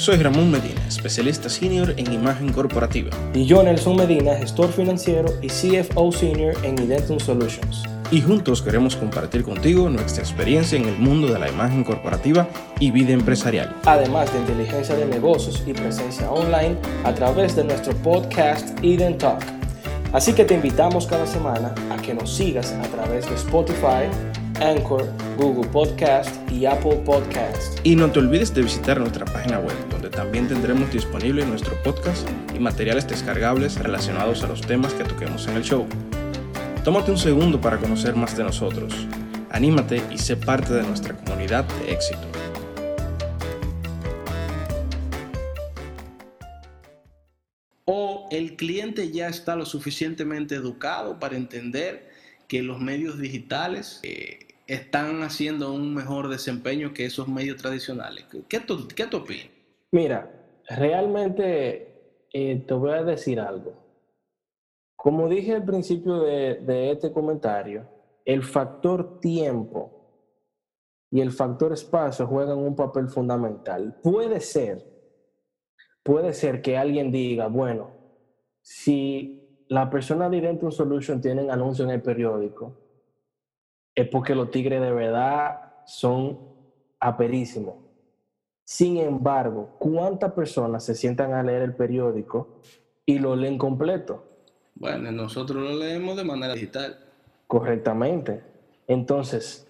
Soy Ramón Medina, especialista senior en imagen corporativa. Y yo, Nelson Medina, gestor financiero y CFO senior en Identum Solutions. Y juntos queremos compartir contigo nuestra experiencia en el mundo de la imagen corporativa y vida empresarial. Además de inteligencia de negocios y presencia online a través de nuestro podcast Eden Talk. Así que te invitamos cada semana a que nos sigas a través de Spotify, Anchor, Google Podcast y Apple Podcast. Y no te olvides de visitar nuestra página web, donde también tendremos disponible nuestro podcast y materiales descargables relacionados a los temas que toquemos en el show. Tómate un segundo para conocer más de nosotros. Anímate y sé parte de nuestra comunidad de éxito. O el cliente ya está lo suficientemente educado para entender que los medios digitales eh, están haciendo un mejor desempeño que esos medios tradicionales. ¿Qué tú, qué opinas? Mira, realmente eh, te voy a decir algo. Como dije al principio de, de este comentario, el factor tiempo y el factor espacio juegan un papel fundamental. Puede ser, puede ser que alguien diga, bueno, si la persona de Identity Solution tienen anuncio en el periódico, es porque los tigres de verdad son aperísimos. Sin embargo, ¿cuántas personas se sientan a leer el periódico y lo leen completo? Bueno, nosotros lo leemos de manera digital. Correctamente. Entonces,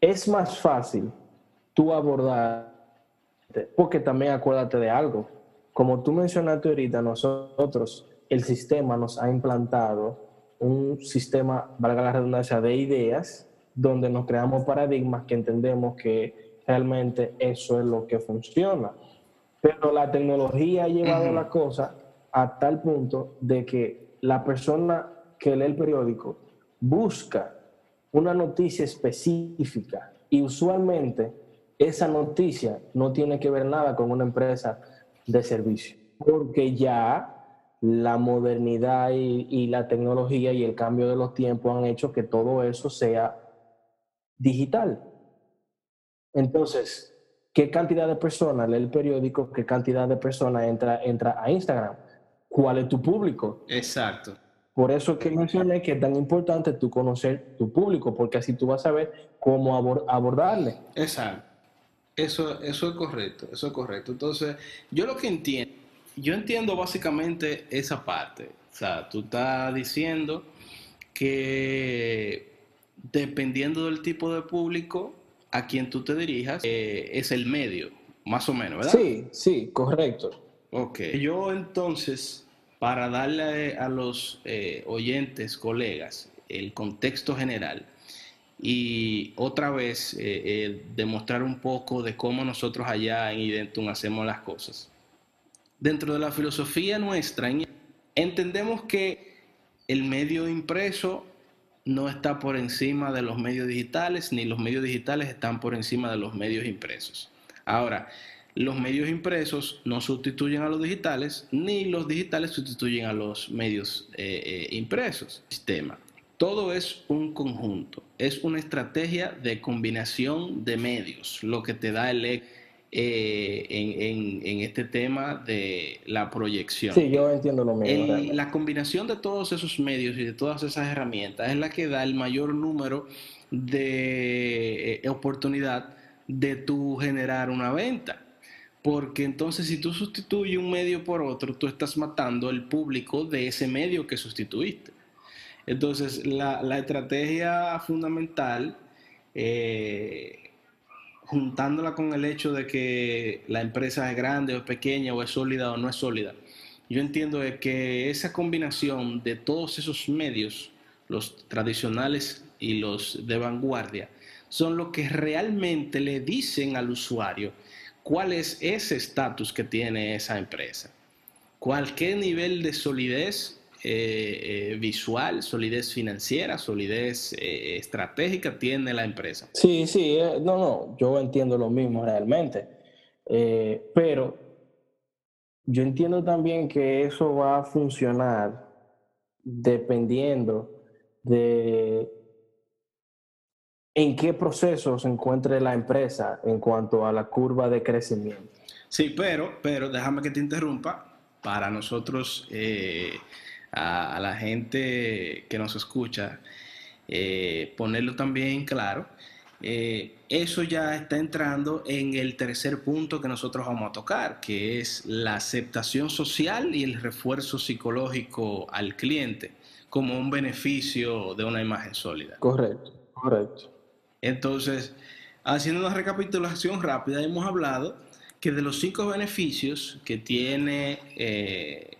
es más fácil tú abordar, porque también acuérdate de algo. Como tú mencionaste ahorita, nosotros, el sistema nos ha implantado un sistema, valga la redundancia, de ideas, donde nos creamos paradigmas que entendemos que realmente eso es lo que funciona. Pero la tecnología ha llevado la cosa a tal punto de que la persona que lee el periódico busca una noticia específica y usualmente esa noticia no tiene que ver nada con una empresa de servicio, porque ya la modernidad y, y, la tecnología y el cambio de los tiempos han hecho que todo eso sea digital. Entonces, ¿qué cantidad de personas lee el periódico? ¿Qué cantidad de personas entra, entra a Instagram? ¿Cuál es tu público? Exacto. Por eso que mencioné que es tan importante tú conocer tu público, porque así tú vas a saber cómo abordarle. Exacto. Eso, eso es correcto, eso es correcto. Entonces, yo lo que entiendo, yo entiendo básicamente esa parte. O sea, tú estás diciendo que dependiendo del tipo de público a quien tú te dirijas, eh, es el medio, más o menos, ¿verdad? Sí, sí, correcto. Ok. Yo entonces, para darle a los eh, oyentes, colegas, el contexto general y otra vez eh, eh, demostrar un poco de cómo nosotros allá en Identum hacemos las cosas. Dentro de la filosofía nuestra, entendemos que el medio impreso no está por encima de los medios digitales, ni los medios digitales están por encima de los medios impresos. Ahora, los medios impresos no sustituyen a los digitales, ni los digitales sustituyen a los medios eh, eh, impresos. Sistema. Todo es un conjunto, es una estrategia de combinación de medios, lo que te da el eh, en, en, este tema de la proyección. Sí, yo entiendo lo mismo. El, la combinación de todos esos medios y de todas esas herramientas es la que da el mayor número de oportunidad de tu generar una venta. Porque entonces si tú sustituyes un medio por otro, tú estás matando el público de ese medio que sustituiste. Entonces la, la estrategia fundamental, eh, juntándola con el hecho de que la empresa es grande o es pequeña o es sólida o no es sólida, yo entiendo que esa combinación de todos esos medios, los tradicionales y los de vanguardia, son lo que realmente le dicen al usuario cuál es ese estatus que tiene esa empresa, cualquier nivel de solidez eh, eh, visual, solidez financiera, solidez eh, estratégica tiene la empresa. Sí, sí, no, no, yo entiendo lo mismo realmente, pero yo entiendo también que eso va a funcionar dependiendo de en qué proceso se encuentre la empresa en cuanto a la curva de crecimiento. Sí, pero, pero déjame que te interrumpa. Para nosotros, eh, a, la gente que nos escucha, eh, ponerlo también claro. Eh, eso ya está entrando en el tercer punto que nosotros vamos a tocar, que es la aceptación social y el refuerzo psicológico al cliente como un beneficio de una imagen sólida. Correcto, correcto. Entonces, haciendo una recapitulación rápida, hemos hablado que de los cinco beneficios que tiene eh,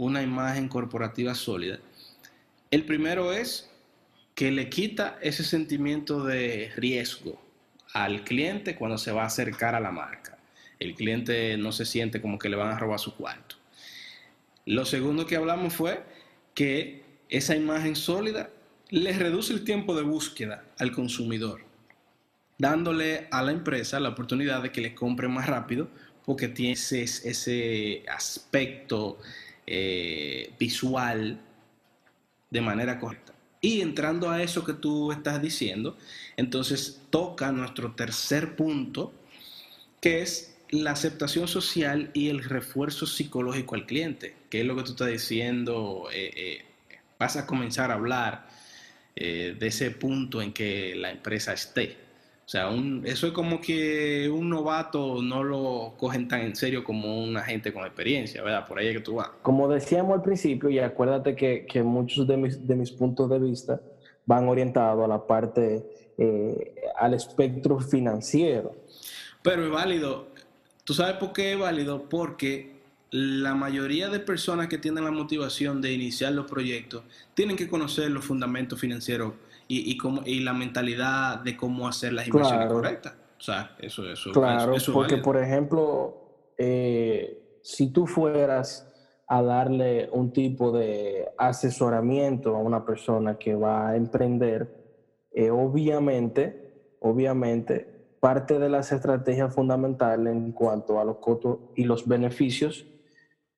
una imagen corporativa sólida, el primero es que le quita ese sentimiento de riesgo al cliente cuando se va a acercar a la marca. El cliente no se siente como que le van a robar su cuarto. Lo segundo que hablamos fue que esa imagen sólida le reduce el tiempo de búsqueda al consumidor, dándole a la empresa la oportunidad de que le compre más rápido porque tiene ese, aspecto eh, visual de manera correcta. Y entrando a eso que tú estás diciendo, entonces toca nuestro tercer punto, que es la aceptación social y el refuerzo psicológico al cliente, que es lo que tú estás diciendo eh, eh, vas a comenzar a hablar de ese punto en que la empresa esté. O sea, eso es como que un novato no lo cogen tan en serio como un agente con experiencia, ¿verdad? Por ahí es que tú vas. Como decíamos al principio, y acuérdate que, que muchos de mis, de mis, puntos de vista van orientados a la parte, eh, al espectro financiero. Pero es válido. ¿Tú sabes por qué es válido? Porque la mayoría de personas que tienen la motivación de iniciar los proyectos tienen que conocer los fundamentos financieros y, y, cómo, y la mentalidad de cómo hacer las inversiones correctas. O sea, eso, eso, claro, porque por ejemplo, eh, si tú fueras a darle un tipo de asesoramiento a una persona que va a emprender, eh, obviamente, obviamente, parte de las estrategias fundamentales en cuanto a los costos y los beneficios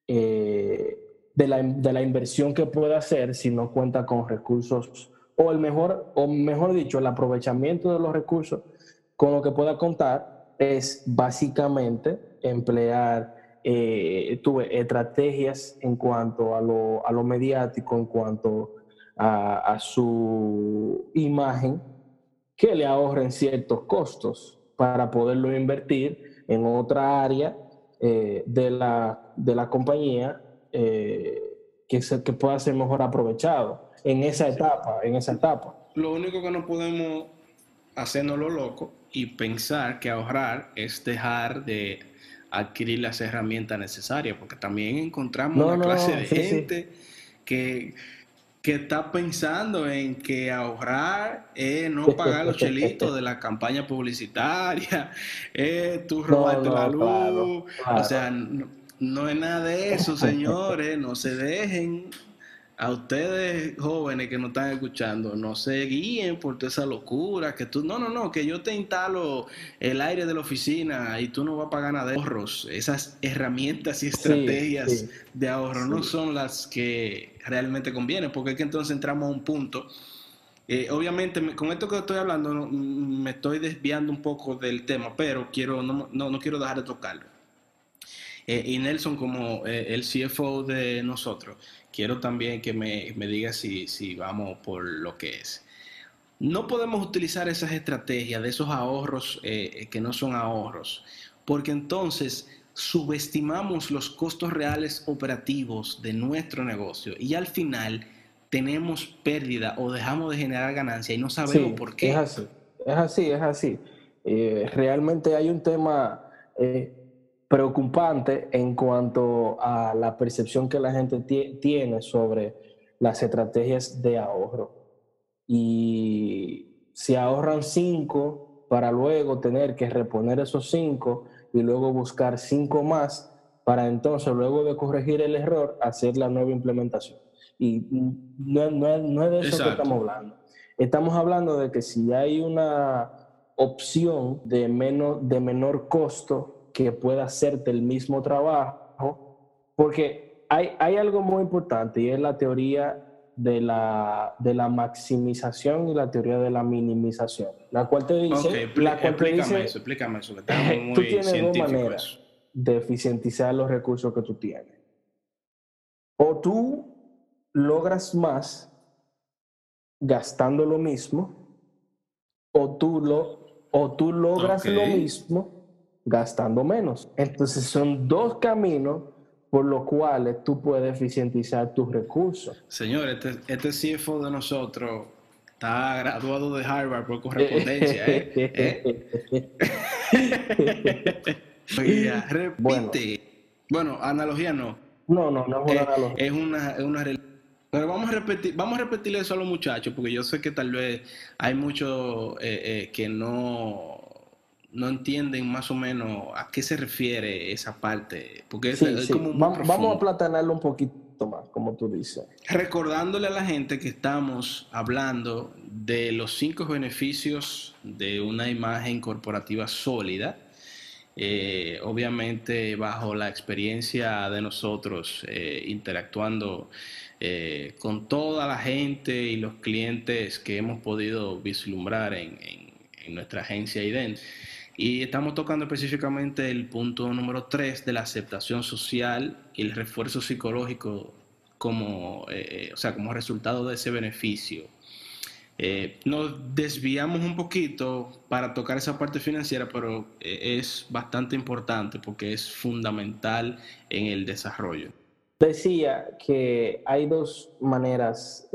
eh, de, la, de, la, inversión que puede hacer si no cuenta con recursos, o el mejor, o mejor dicho, el aprovechamiento de los recursos con lo que pueda contar es básicamente emplear eh, tuve estrategias en cuanto a lo, a lo mediático, en cuanto a, su imagen, que le ahorren ciertos costos para poderlo invertir en otra área eh, de, la, de la compañía eh, que, se, que pueda ser mejor aprovechado en esa etapa, en esa etapa. Lo único que no podemos hacernos lo loco y pensar que ahorrar es dejar de adquirir las herramientas necesarias, porque también encontramos una clase de gente que que está pensando en que ahorrar es no pagar los chelitos de la campaña publicitaria, es tú robarte la luz. O sea, no, es nada de eso, señores. No se dejen a ustedes jóvenes que nos están escuchando, no se guíen por toda esa locura, que tú, no, no, no, que yo te instalo el aire de la oficina y tú no vas a pagar nada de ahorros. Esas herramientas y estrategias de ahorro no son las que realmente convienen, porque es que entonces entramos a un punto. Eh, obviamente, con esto que estoy hablando, me estoy desviando un poco del tema, pero quiero, no, no, quiero dejar de tocarlo. Eh, y Nelson, como eh, el CFO de nosotros, quiero también que me, me diga si, si vamos por lo que es. No podemos utilizar esas estrategias de esos ahorros eh, que no son ahorros, porque entonces subestimamos los costos reales operativos de nuestro negocio y al final tenemos pérdida o dejamos de generar ganancia y no sabemos por qué. Es así, es así, es así. Eh, realmente hay un tema eh, preocupante en cuanto a la percepción que la gente tiene sobre las estrategias de ahorro. Y si ahorran cinco para luego tener que reponer esos cinco y luego buscar cinco más para entonces, luego de corregir el error, hacer la nueva implementación. Y no, no, es de eso que estamos hablando. Estamos hablando de que si hay una opción de, menos, de menor costo que pueda hacerte el mismo trabajo, porque hay, hay algo muy importante y es la teoría de la, de la maximización y la teoría de la minimización, la cual te dice... la cual explícame eso, explícame eso, muy tú tienes dos maneras. de eficientizar los recursos que tú tienes. O tú logras más gastando lo mismo, o tú, lo, o tú logras lo mismo gastando menos. Entonces son dos caminos por los cuales tú puedes eficientizar tus recursos. Señor, este, este CFO de nosotros está graduado de Harvard por correspondencia. ¿eh? ¿Eh? repite. Bueno. analogía no. No, no, no es una analogía. Es una, es una pero vamos a repetir, vamos a repetirle eso a los muchachos, porque yo sé que tal vez hay muchos eh, que no no entienden más o menos a qué se refiere esa parte. Porque es, como vamos, a platanarlo un poquito más, como tú dices. Recordándole a la gente que estamos hablando de los cinco beneficios de una imagen corporativa sólida. Eh, obviamente bajo la experiencia de nosotros eh, interactuando eh, con toda la gente y los clientes que hemos podido vislumbrar en, en nuestra agencia IDEN. Y estamos tocando específicamente el punto número 3 de la aceptación social y el refuerzo psicológico como, eh, o sea, como resultado de ese beneficio. Eh, nos desviamos un poquito para tocar esa parte financiera, pero eh, es bastante importante porque es fundamental en el desarrollo. Decía que hay dos maneras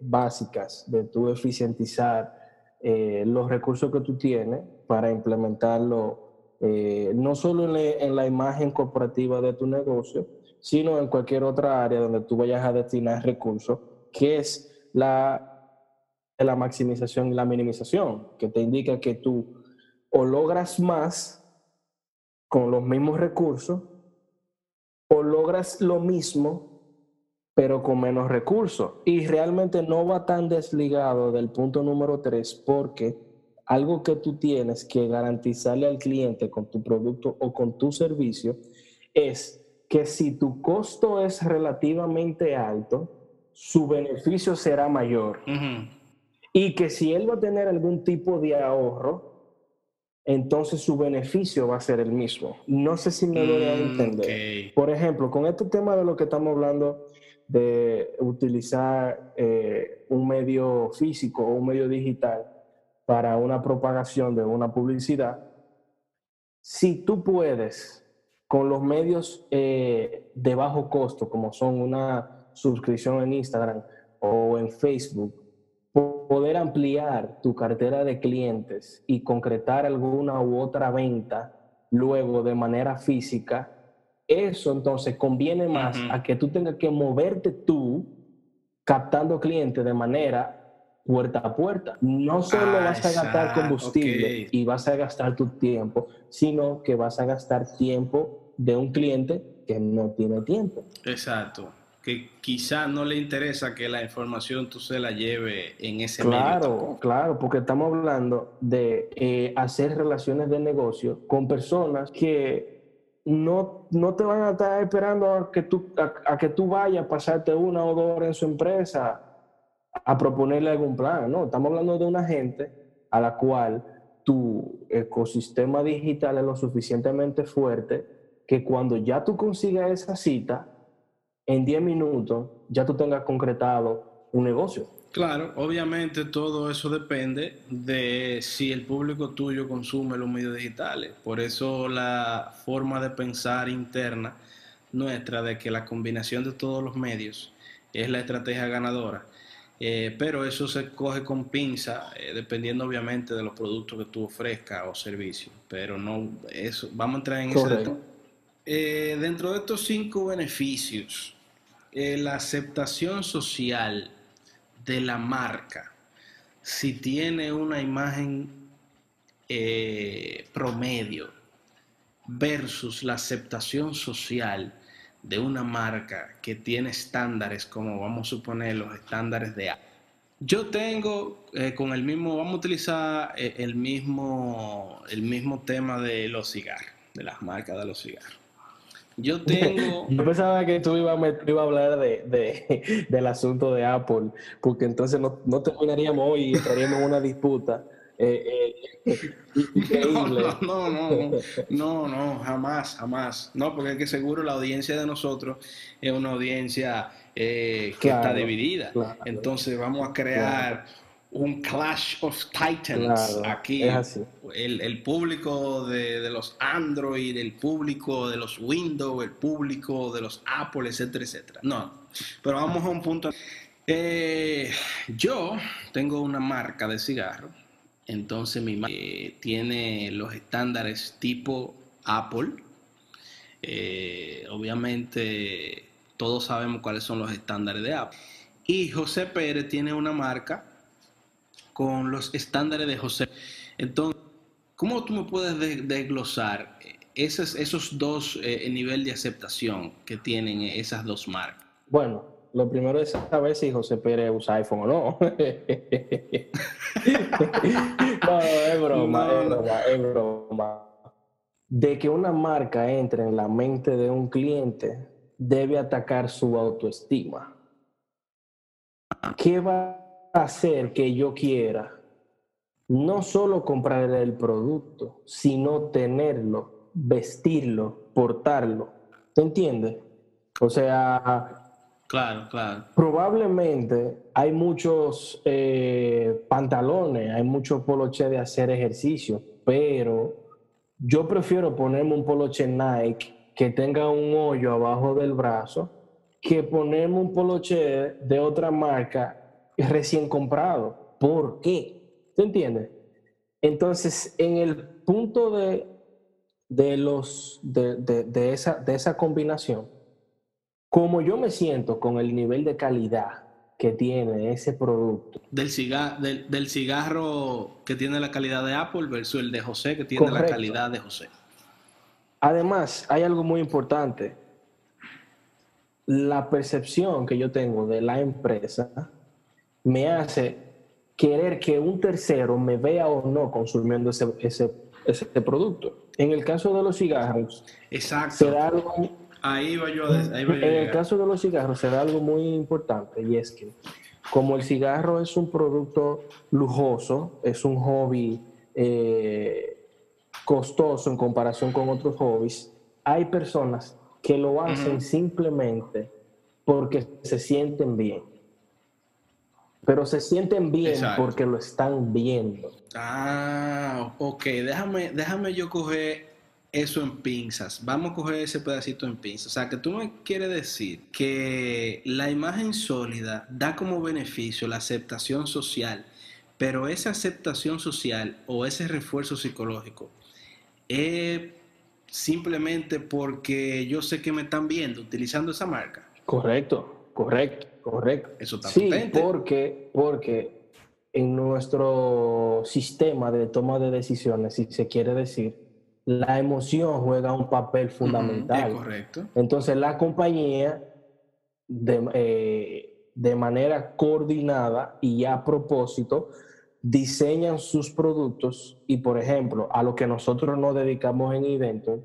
básicas de tú eficientizar los recursos que tú tienes para implementarlo eh, no solo en, la imagen corporativa de tu negocio, sino en cualquier otra área donde tú vayas a destinar recursos, que es la, la maximización y la minimización, que te indica que tú o logras más con los mismos recursos o logras lo mismo pero con menos recursos. Y realmente no va tan desligado del punto número tres porque algo que tú tienes que garantizarle al cliente con tu producto o con tu servicio es que si tu costo es relativamente alto, su beneficio será mayor. Y que si él va a tener algún tipo de ahorro, entonces su beneficio va a ser el mismo. No sé si me voy a mm, entender. Por ejemplo, con este tema de lo que estamos hablando de utilizar eh, un medio físico o un medio digital, para una propagación de una publicidad, si tú puedes, con los medios eh, de bajo costo, como son una suscripción en Instagram o en Facebook, poder ampliar tu cartera de clientes y concretar alguna u otra venta luego de manera física, eso entonces conviene más a que tú tengas que moverte tú captando clientes de manera puerta a puerta. No solo ah, vas a gastar combustible y vas a gastar tu tiempo, sino que vas a gastar tiempo de un cliente que no tiene tiempo. Exacto. Que quizá no le interesa que la información tú se la lleve en ese claro, medio. Claro, porque estamos hablando de eh, hacer relaciones de negocio con personas que no, no te van a estar esperando a que tú, a que tú vayas a pasarte una o dos horas en su empresa a proponerle algún plan, no, estamos hablando de una gente a la cual tu ecosistema digital es lo suficientemente fuerte que cuando ya tú consigas esa cita, en 10 minutos ya tú tengas concretado un negocio. Claro, obviamente todo eso depende de si el público tuyo consume los medios digitales. Por eso la forma de pensar interna nuestra de que la combinación de todos los medios es la estrategia ganadora eh, pero eso se coge con pinza, eh, dependiendo obviamente de los productos que tú ofrezcas o servicios. Pero no, eso, vamos a entrar en eso. Eh, dentro de estos cinco beneficios, la aceptación social de la marca, si tiene una imagen promedio versus la aceptación social de una marca que tiene estándares como vamos a suponer los estándares de A. Yo tengo eh, con el mismo, vamos a utilizar eh, el, mismo, el mismo tema de los cigarros, de las marcas de los cigarros. Yo tengo... Yo pensaba que tú ibas a, hablar de, del asunto de Apple, porque entonces no, no terminaríamos hoy y estaríamos en una disputa Eh, eh, increíble. No, no, no, no, no, jamás, jamás. No, porque es que seguro la audiencia de nosotros es una audiencia eh, que está dividida. Entonces vamos a crear un Clash of Titans aquí. El, el, público de, de, los Android, el público de los Windows, el público de los Apple, etcétera, etcétera. No, pero vamos a un punto. Eh, yo tengo una marca de cigarro, entonces mi marca eh, tiene los estándares tipo Apple. Eh, obviamente todos sabemos cuáles son los estándares de Apple. Y José Pérez tiene una marca con los estándares de José. Entonces, ¿cómo tú me puedes desglosar esos, esos dos eh, niveles de aceptación que tienen esas dos marcas? Bueno, lo primero es saber si José Pérez usa iPhone o no. no, es broma, es broma, es broma. De que una marca entre en la mente de un cliente debe atacar su autoestima. ¿Qué va hacer que yo quiera no solo comprar el producto, sino tenerlo, vestirlo, portarlo. ¿Te entiendes? O sea, claro, claro. Probablemente hay muchos eh, pantalones, hay muchos poloches de hacer ejercicio, pero yo prefiero ponerme un poloche Nike que tenga un hoyo abajo del brazo que ponerme un poloche de otra marca recién comprado. ¿Por qué? ¿Te entiendes? Entonces, en el punto de, de los, de, esa, de esa combinación, como yo me siento con el nivel de calidad que tiene ese producto. Del, cigarro, del, cigarro que tiene la calidad de Apple versus el de José que tiene la calidad de José. Además, hay algo muy importante. La percepción que yo tengo de la empresa me hace querer que un tercero me vea o no consumiendo ese, ese, ese producto. En el caso de los cigarros, Exacto. algo, ahí va yo a, En el caso de los cigarros se da algo muy importante y es que como el cigarro es un producto lujoso, es un hobby eh, costoso en comparación con otros hobbies, hay personas que lo hacen simplemente porque se sienten bien. Pero se sienten bien porque lo están viendo. Ah, ok, déjame, déjame yo coger eso en pinzas. Vamos a coger ese pedacito en pinzas. O sea, que tú me quieres decir que la imagen sólida da como beneficio la aceptación social, pero esa aceptación social o ese refuerzo psicológico es simplemente porque yo sé que me están viendo utilizando esa marca. Correcto, correcto. Correcto. Eso está sí, porque, porque en nuestro sistema de toma de decisiones, si se quiere decir, la emoción juega un papel fundamental. correcto. Entonces la compañía, de, eh, de manera coordinada y a propósito, diseñan sus productos y, por ejemplo, a lo que nosotros nos dedicamos en eventos,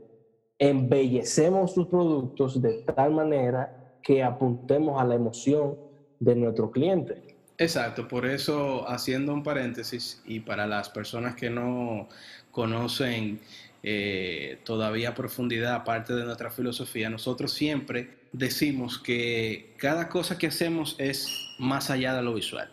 embellecemos sus productos de tal manera que apuntemos a la emoción de nuestro cliente. Exacto, por eso haciendo un paréntesis y para las personas que no conocen eh, todavía profundidad parte de nuestra filosofía, nosotros siempre decimos que cada cosa que hacemos es más allá de lo visual.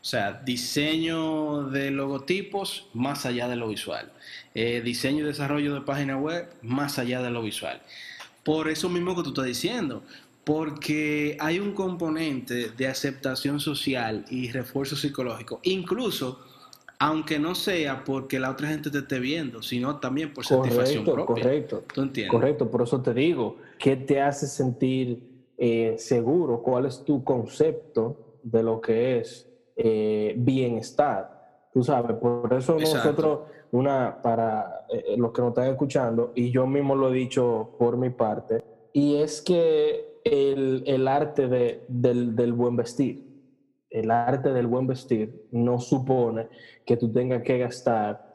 O sea, diseño de logotipos más allá de lo visual. Eh, diseño y desarrollo de página web más allá de lo visual. Por eso mismo que tú estás diciendo, porque hay un componente de aceptación social y refuerzo psicológico, incluso aunque no sea porque la otra gente te esté viendo, sino también por satisfacción propia. Correcto, ¿Tú entiendes? Correcto, por eso te digo, ¿qué te hace sentir eh, seguro? ¿Cuál es tu concepto de lo que es eh, bienestar? Tú sabes, por eso nosotros, una, para eh, los que nos están escuchando, y yo mismo lo he dicho por mi parte, y es que el, arte de, del, buen vestir. El arte del buen vestir no supone que tú tengas que gastar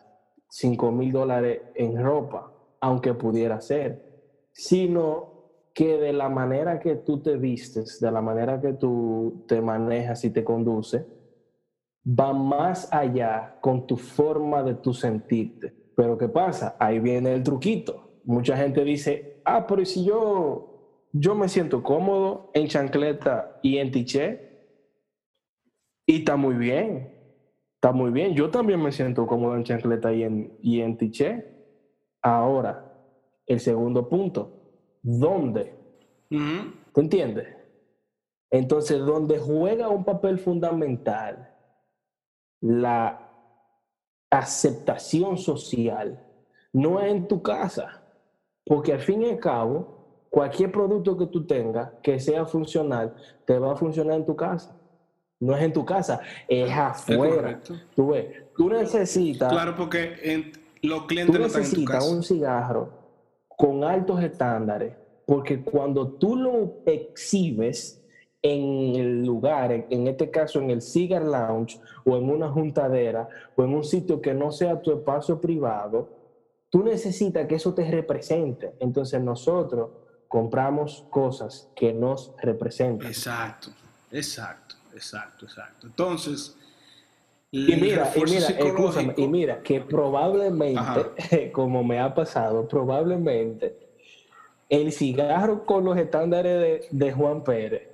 5 mil dólares en ropa, aunque pudiera ser, sino que de la manera que tú te vistes, de la manera que tú te manejas y te conduces, va más allá con tu forma de tu sentirte. Pero ¿qué pasa? Ahí viene el truquito. Mucha gente dice, ah, pero si yo, yo me siento cómodo en chancleta y en tiché, y está muy bien, está muy bien. Yo también me siento cómodo en chancleta y en, y en tiché. Ahora, el segundo punto, ¿dónde? ¿Te entiendes? Entonces, donde juega un papel fundamental la aceptación social, no es en tu casa, porque al fin y al cabo, cualquier producto que tú tengas que sea funcional, te va a funcionar en tu casa. No es en tu casa, es afuera. tú ves, tú necesitas. Claro, porque los clientes tú necesitas un cigarro con altos estándares, porque cuando tú lo exhibes, en el lugar, en este caso en el Cigar Lounge o en una juntadera o en un sitio que no sea tu espacio privado, tú necesitas que eso te represente. Entonces nosotros compramos cosas que nos representan. Exacto, exacto, exacto, exacto. Entonces... Y mira, y mira, y mira, que probablemente, como me ha pasado, probablemente el cigarro con los estándares de, de Juan Pérez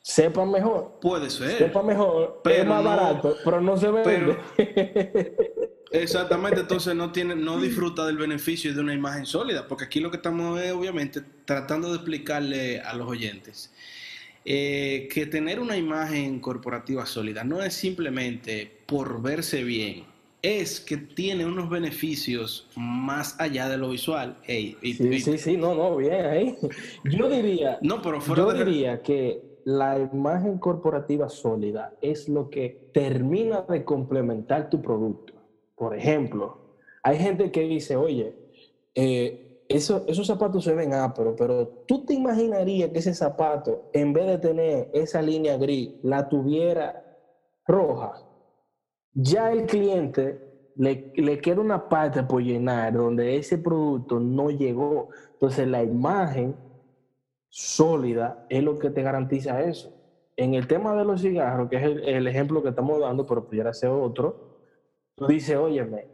sepa mejor. Puede ser. Sepa mejor, pero es más barato, pero no se vende. exactamente, entonces no tiene, no disfruta del beneficio de una imagen sólida, porque aquí lo que estamos es obviamente tratando de explicarle a los oyentes eh, que tener una imagen corporativa sólida no es simplemente por verse bien, es que tiene unos beneficios más allá de lo visual. sí, sí, sí, no, no, bien ahí. Yo diría, no, pero yo diría que la imagen corporativa sólida es lo que termina de complementar tu producto. Por ejemplo, hay gente que dice, oye, eh, esos zapatos se ven ásperos, pero tú te imaginarías que ese zapato, en vez de tener esa línea gris, la tuviera roja. Ya el cliente le, le queda una parte por llenar donde ese producto no llegó. Entonces la imagen sólida es lo que te garantiza eso. En el tema de los cigarros, que es el, ejemplo que estamos dando, pero pudiera ser otro, tú dices, óyeme,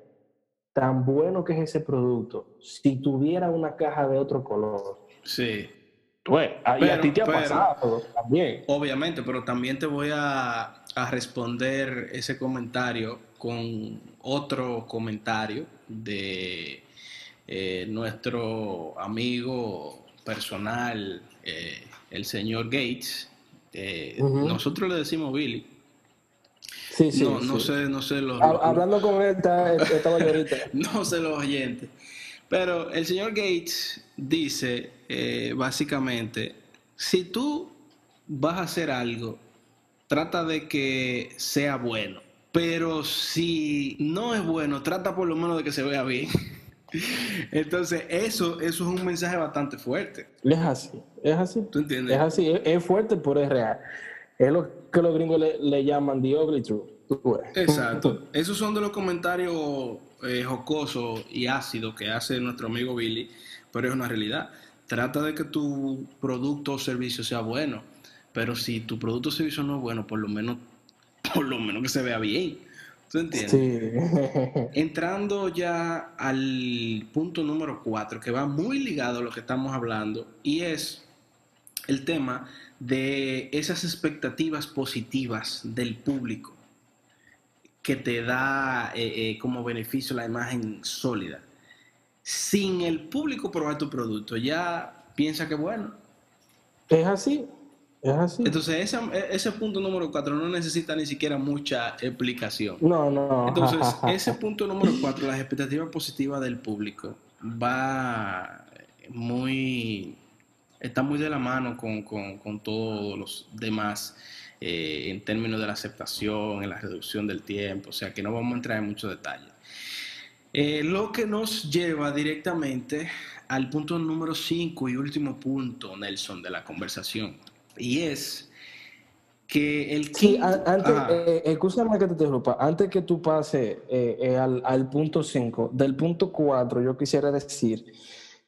tan bueno que es ese producto, si tuviera una caja de otro color. Sí. Pues, y a ti te ha pasado también. Obviamente, pero también te voy a, responder ese comentario con otro comentario de eh, nuestro amigo personal, eh, el señor Gates, eh, nosotros le decimos Billy. Sí, sí, no, sé, no sé los, Hablando con él, estaba ahorita. no sé los oyentes. Pero el señor Gates dice, eh, básicamente, si tú vas a hacer algo, trata de que sea bueno. Pero si no es bueno, trata por lo menos de que se vea bien. Entonces, eso, eso es un mensaje bastante fuerte. Es así, es así. ¿Tú entiendes? Es así, es, fuerte, pero es real. Es lo que los gringos le, llaman the ugly truth. Exacto. Esos son de los comentarios eh, jocosos y ácidos que hace nuestro amigo Billy, pero es una realidad. Trata de que tu producto o servicio sea bueno, pero si tu producto o servicio no es bueno, por lo menos, por lo menos que se vea bien. ¿Tú entiendes? Sí. Entrando ya al punto número cuatro, que va muy ligado a lo que estamos hablando, y es el tema de esas expectativas positivas del público que te da eh, eh, como beneficio la imagen sólida. Sin el público probar tu producto, ya piensa que bueno. Es así, entonces, e, ese, punto número cuatro no necesita ni siquiera mucha explicación. No, no. Entonces, ese punto número cuatro, las expectativas positivas del público, va muy. Está muy de la mano con, todos los demás eh, en términos de la aceptación, en la reducción del tiempo, o sea que no vamos a entrar en muchos detalles. Eh, lo que nos lleva directamente al punto número cinco y último punto, Nelson, de la conversación y es que el Sí, antes, eh, escúchame que te interrumpa, antes que tú pases eh, eh, al, punto 5, del punto 4 yo quisiera decir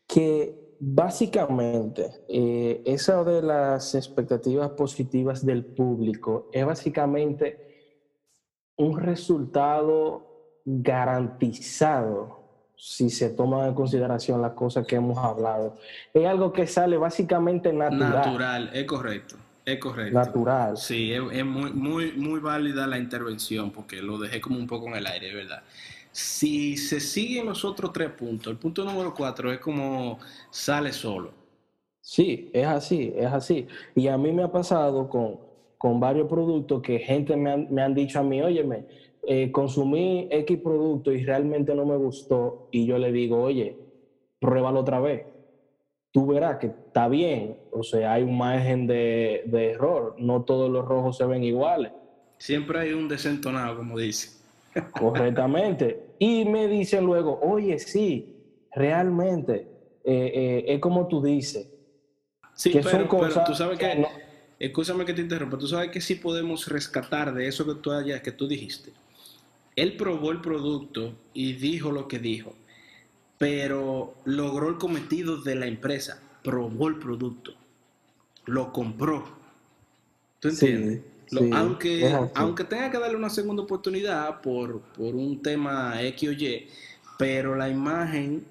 que básicamente esa de las expectativas positivas del público es básicamente un resultado garantizado si se toman en consideración las cosas que hemos hablado. Es algo que sale básicamente natural. Natural, es correcto. Es correcto. Natural. Sí, es, muy, muy, muy válida la intervención porque lo dejé como un poco en el aire, ¿verdad? Si se siguen los otros tres puntos, el punto número cuatro es como sale solo. Sí, es así, es así. Y a mí me ha pasado con, con varios productos que gente me han, me han dicho a mí, óyeme, eh, consumí X producto y realmente no me gustó y yo le digo, oye, pruébalo otra vez. Tú verás que está bien, o sea, hay un margen de, de error, no todos los rojos se ven iguales. Siempre hay un desentonado, como dice. Correctamente. Y me dicen luego, oye, sí, realmente, eh, eh, es como tú dices. Sí, que pero, son tú sabes que, escúchame que te interrumpa, tú sabes que sí podemos rescatar de eso que tú, que tú dijiste él probó el producto y dijo lo que dijo, pero logró el cometido de la empresa, probó el producto, lo compró. ¿Tú entiendes? Aunque, aunque tenga que darle una segunda oportunidad por, por un tema X o Y, pero la imagen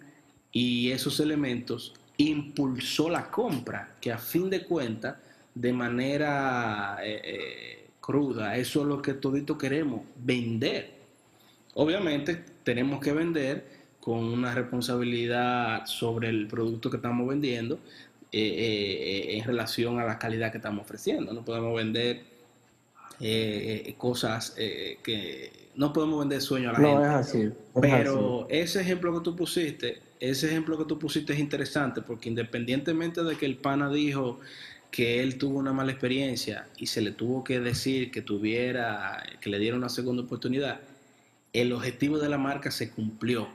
y esos elementos impulsó la compra, que a fin de cuentas, de manera eh, eh, cruda, eso es lo que todito queremos, vender. Obviamente tenemos que vender con una responsabilidad sobre el producto que estamos vendiendo eh, eh, en relación a la calidad que estamos ofreciendo. No podemos vender eh, cosas que no podemos vender sueño a la gente. No, es así. Pero ese ejemplo que tú pusiste, ese ejemplo que tú pusiste es interesante porque independientemente de que el pana dijo que él tuvo una mala experiencia y se le tuvo que decir que tuviera, que le diera una segunda oportunidad, el objetivo de la marca se cumplió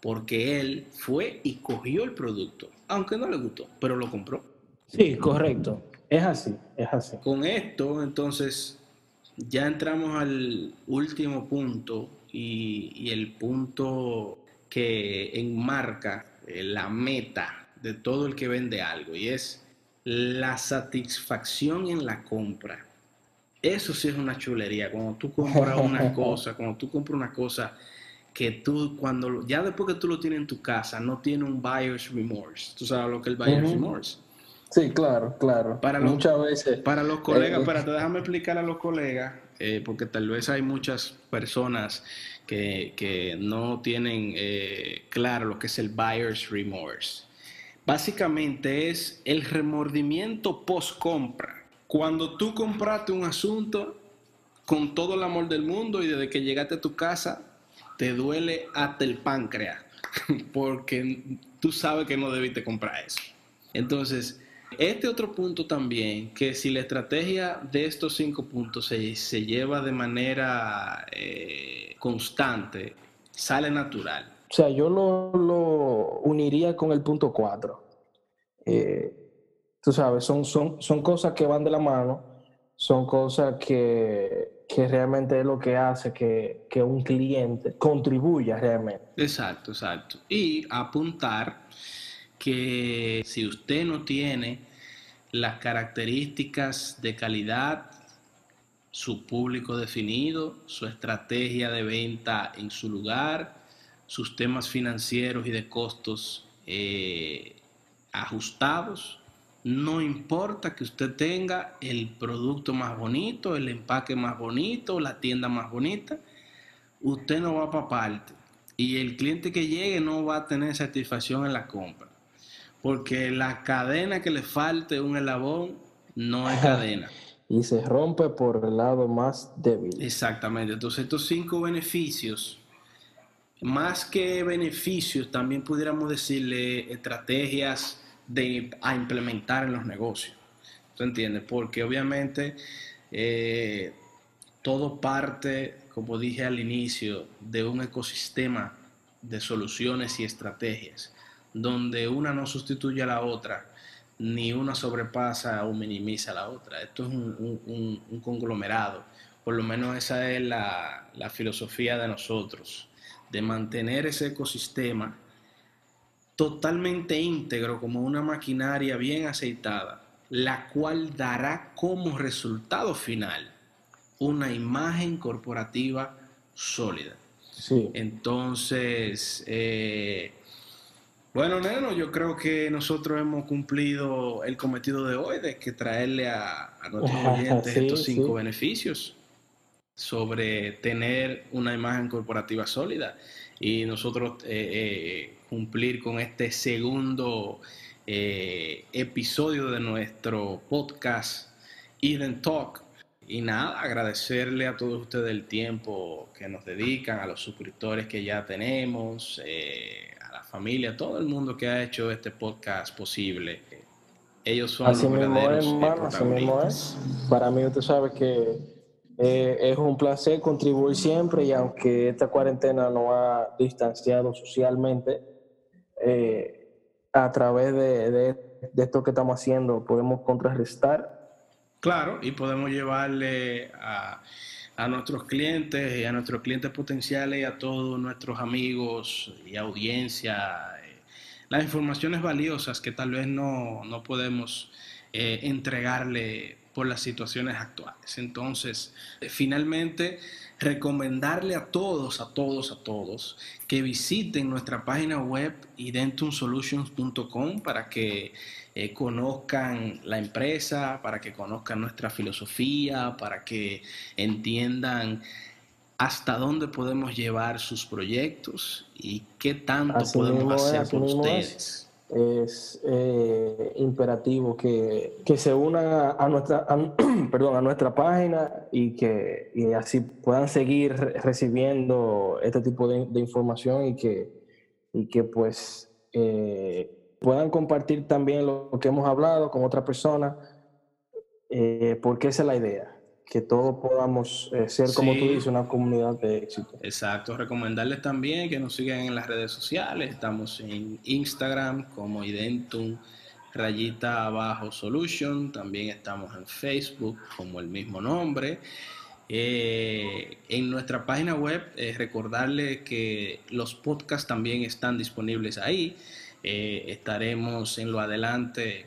porque él fue y cogió el producto, aunque no le gustó, pero lo compró. Sí, correcto. Es así, es así. Con esto, entonces, ya entramos al último punto y, el punto que enmarca eh, la meta de todo el que vende algo y es la satisfacción en la compra. Eso sí es una chulería. Cuando tú compras una cosa, cuando tú compras una cosa que tú, cuando ya después que tú lo tienes en tu casa, no tiene un buyer's remorse. ¿Tú sabes lo que es el buyer's remorse? Sí, claro, claro. Para Muchas veces. Para los colegas, eh, espérate, déjame explicar a los colegas, eh, porque tal vez hay muchas personas que, que no tienen eh, claro lo que es el buyer's remorse. Básicamente es el remordimiento post compra cuando tú compraste un asunto con todo el amor del mundo y desde que llegaste a tu casa te duele hasta el páncreas, porque tú sabes que no debiste comprar eso. Entonces, este otro punto también, que si la estrategia de estos cinco puntos se, lleva de manera eh, constante, sale natural. O sea, yo lo, uniría con el punto cuatro. Eh, tú sabes, son, son, son cosas que van de la mano, son cosas que, que realmente es lo que hace que, que, un cliente contribuya realmente. Exacto, exacto. Y apuntar que si usted no tiene las características de calidad, su público definido, su estrategia de venta en su lugar, sus temas financieros y de costos eh, ajustados, no importa que usted tenga el producto más bonito, el empaque más bonito, la tienda más bonita, usted no va para parte. Y el cliente que llegue no va a tener satisfacción en la compra. Porque la cadena que le falte un elabón no es cadena. Y se rompe por el lado más débil. Exactamente. Entonces estos cinco beneficios, más que beneficios, también pudiéramos decirle estrategias de, a implementar en los negocios. ¿Tú entiendes? Porque obviamente eh, todo parte, como dije al inicio, de un ecosistema de soluciones y estrategias, donde una no sustituye a la otra, ni una sobrepasa o minimiza a la otra. Esto es un, conglomerado. Por lo menos esa es la, la filosofía de nosotros, de mantener ese ecosistema totalmente íntegro como una maquinaria bien aceitada, la cual dará como resultado final una imagen corporativa sólida. Sí. Entonces, eh, bueno, Neno, yo creo que nosotros hemos cumplido el cometido de hoy, de que traerle a, nuestros oyentes estos cinco beneficios sobre tener una imagen corporativa sólida y nosotros eh, eh, cumplir con este segundo eh, episodio de nuestro podcast Eden Talk. Y nada, agradecerle a todos ustedes el tiempo que nos dedican, a los suscriptores que ya tenemos, la familia, todo el mundo que ha hecho este podcast posible. Ellos son los verdaderos Para mí, usted sabe que eh, es un placer contribuir siempre y aunque esta cuarentena nos ha distanciado socialmente, eh, a través de, de, esto que estamos haciendo podemos contrarrestar. Claro, y podemos llevarle a, a nuestros clientes y a nuestros clientes potenciales y a todos nuestros amigos y audiencia. Eh, las informaciones valiosas que tal vez no, no podemos entregarle por las situaciones actuales. Entonces, finalmente, recomendarle a todos, a todos, a todos, que visiten nuestra página web identumsolutions.com para que eh, conozcan la empresa, para que conozcan nuestra filosofía, para que entiendan hasta dónde podemos llevar sus proyectos y qué tanto podemos hacer por ustedes es eh, imperativo que, se unan a, nuestra, perdón, a nuestra página y que así puedan seguir recibiendo este tipo de, información y que, y que pues eh, puedan compartir también lo que hemos hablado con otra persona, eh, porque esa es la idea que todos podamos eh, ser, como tú dices, una comunidad de éxito. Exacto, recomendarles también que nos sigan en las redes sociales, estamos en Instagram como Identum rayita abajo solution, también estamos en Facebook como el mismo nombre. Eh, en nuestra página web, eh, recordarle que los podcasts también están disponibles ahí. estaremos en lo adelante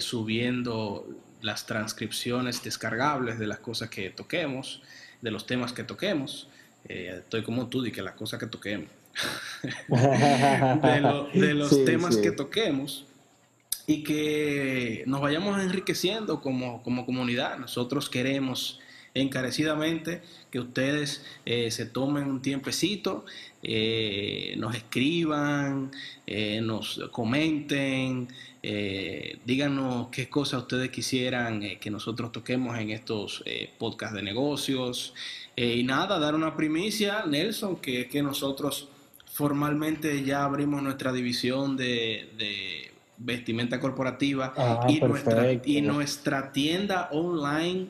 subiendo las transcripciones descargables de las cosas que toquemos, de los temas que toquemos. Eh, estoy como tú, di que las cosas que toquemos. de, los temas que toquemos y que nos vayamos enriqueciendo como, como comunidad. Nosotros queremos encarecidamente que ustedes eh, se tomen un tiempecito, eh, nos escriban, nos comenten, eh, díganos qué cosas ustedes quisieran eh, que nosotros toquemos en estos eh, podcasts de negocios. y nada, dar una primicia, Nelson, que es que nosotros formalmente ya abrimos nuestra división de, vestimenta corporativa ah, y, nuestra, y nuestra tienda online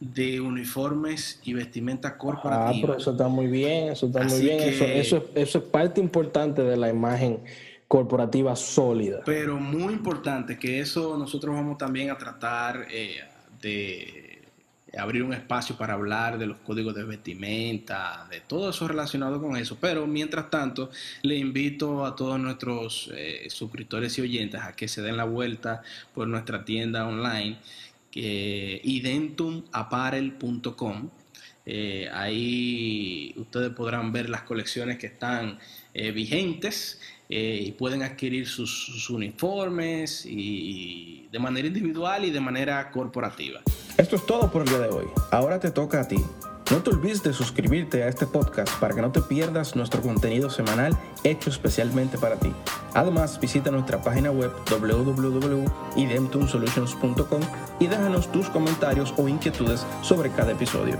de uniformes y vestimenta corporativa. Ah, pero eso está muy bien, eso está muy bien. Eso, eso, eso es parte importante de la imagen corporativa sólida. Pero muy importante que eso nosotros vamos también a tratar eh, de abrir un espacio para hablar de los códigos de vestimenta, de todo eso relacionado con eso. Pero mientras tanto, le invito a todos nuestros eh, suscriptores y oyentes a que se den la vuelta por nuestra tienda online, que identumapparel.com. Eh, ahí ustedes podrán ver las colecciones que están vigentes eh, y pueden adquirir sus, uniformes y de manera individual y de manera corporativa. Esto es todo por el día de hoy. Ahora te toca a ti. No te olvides de suscribirte a este podcast para que no te pierdas nuestro contenido semanal hecho especialmente para ti. Además, visita nuestra página web www.idemtumsolutions.com y déjanos tus comentarios o inquietudes sobre cada episodio.